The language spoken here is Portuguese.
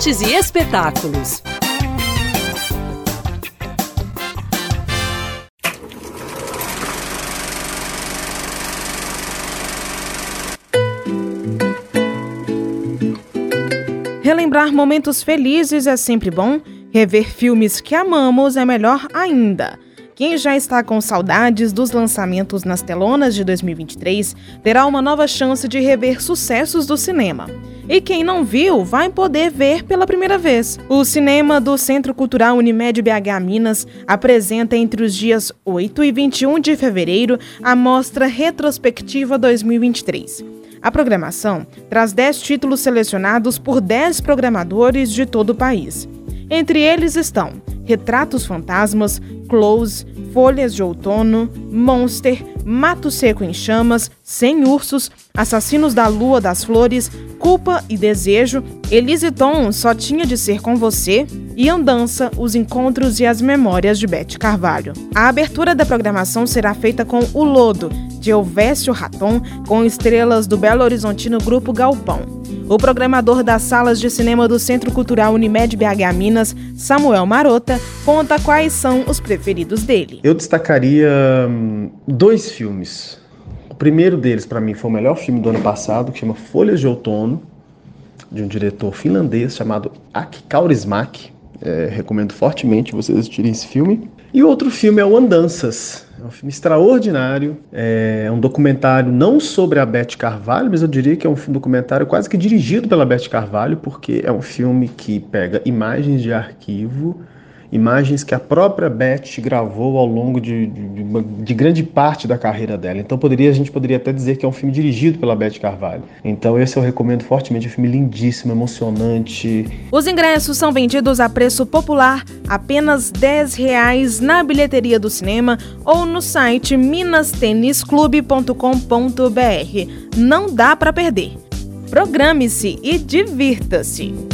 artes e espetáculos. Relembrar momentos felizes é sempre bom, rever filmes que amamos é melhor ainda. Quem já está com saudades dos lançamentos nas telonas de 2023 terá uma nova chance de rever sucessos do cinema. E quem não viu vai poder ver pela primeira vez. O cinema do Centro Cultural Unimed BH Minas apresenta entre os dias 8 e 21 de fevereiro a mostra Retrospectiva 2023. A programação traz 10 títulos selecionados por 10 programadores de todo o país. Entre eles estão Retratos Fantasmas, Close, Folhas de Outono, Monster, Mato Seco em Chamas, Sem Ursos, Assassinos da Lua das Flores, Culpa e Desejo, Elise Tom Só Tinha de Ser Com Você e Andança, Os Encontros e as Memórias de Bete Carvalho. A abertura da programação será feita com O Lodo, de Elvésio Raton, com estrelas do Belo Horizontino Grupo Galpão. O programador das salas de cinema do Centro Cultural Unimed BH Minas, Samuel Marota, conta quais são os preferidos dele. Eu destacaria hum, dois filmes. O primeiro deles, para mim, foi o melhor filme do ano passado, que chama Folhas de Outono, de um diretor finlandês chamado Aki Kaurismäki. É, recomendo fortemente vocês assistirem esse filme. E o outro filme é o Andanças, é um filme extraordinário, é um documentário não sobre a Beth Carvalho, mas eu diria que é um documentário quase que dirigido pela Beth Carvalho, porque é um filme que pega imagens de arquivo imagens que a própria Beth gravou ao longo de, de, de, grande parte da carreira dela. Então poderia, a gente poderia até dizer que é um filme dirigido pela Beth Carvalho. Então esse eu recomendo fortemente, é um filme lindíssimo, emocionante. Os ingressos são vendidos a preço popular, apenas 10 reais na bilheteria do cinema ou no site minastenisclube.com.br. Não dá para perder. Programe-se e divirta-se!